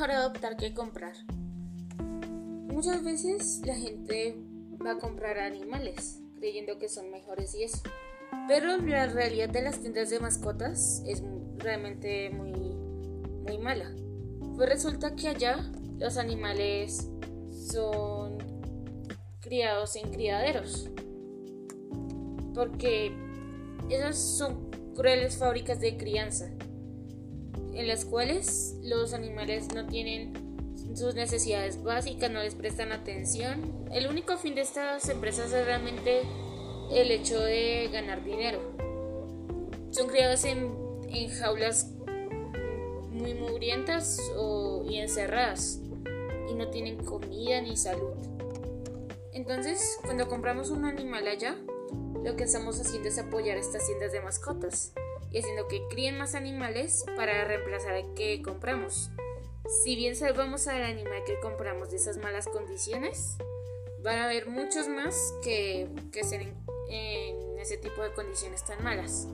mejor adoptar que comprar. Muchas veces la gente va a comprar animales creyendo que son mejores y eso. Pero la realidad de las tiendas de mascotas es realmente muy, muy mala. Pues resulta que allá los animales son criados en criaderos. Porque esas son crueles fábricas de crianza, en las cuales los animales no tienen sus necesidades básicas, no les prestan atención. El único fin de estas empresas es realmente el hecho de ganar dinero. Son criados en, jaulas muy mugrientas y encerradas y no tienen comida ni salud. Entonces, cuando compramos un animal allá, lo que estamos haciendo es apoyar estas tiendas de mascotas y haciendo que críen más animales para reemplazar el que compramos. Si bien salvamos al animal que compramos de esas malas condiciones, van a haber muchos más que, que en, en, ese tipo de condiciones tan malas.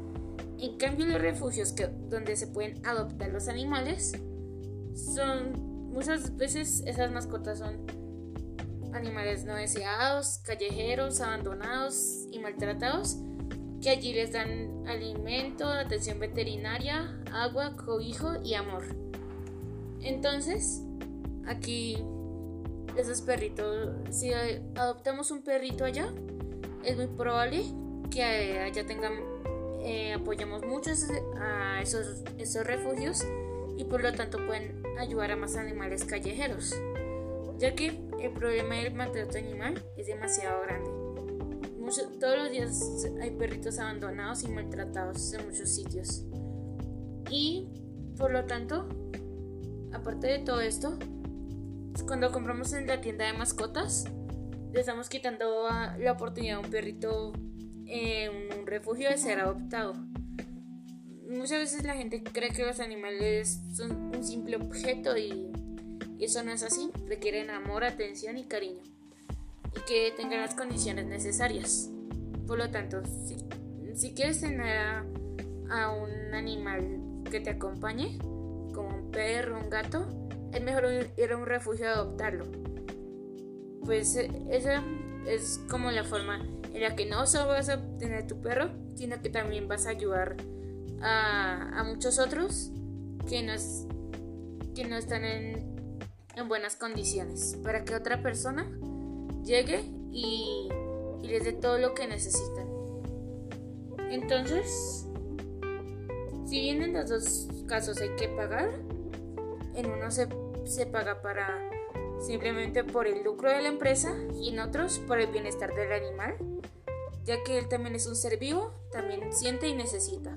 En cambio, los refugios que, donde se pueden adoptar los animales son muchas veces esas mascotas son animales no deseados, callejeros, abandonados y maltratados, que allí les dan alimento, atención veterinaria, agua, cobijo y amor. Entonces, aquí esos perritos, si adoptamos un perrito allá, es muy probable que allá tengan, eh, apoyamos mucho a esos, esos refugios y por lo tanto pueden ayudar a más animales callejeros, ya que el problema del maltrato animal es demasiado grande. Todos los días hay perritos abandonados y maltratados en muchos sitios. Y por lo tanto, aparte de todo esto, cuando compramos en la tienda de mascotas, le estamos quitando la oportunidad a un perrito en un refugio de ser adoptado. Muchas veces la gente cree que los animales son un simple objeto y eso no es así, requieren amor, atención y cariño. Y que tengan las condiciones necesarias. Por lo tanto, si, quieres tener a, un animal que te acompañe, como un perro, un gato, es mejor ir a un refugio a adoptarlo. Pues eh, esa es como la forma en la que no solo vas a tener tu perro, sino que también vas a ayudar a, a muchos otros que no, que no están en en buenas condiciones para que otra persona llegue y, les dé todo lo que necesitan. Entonces, si bien en los dos casos hay que pagar, en uno se, se paga para simplemente por el lucro de la empresa y en otros por el bienestar del animal, ya que él también es un ser vivo, también siente y necesita.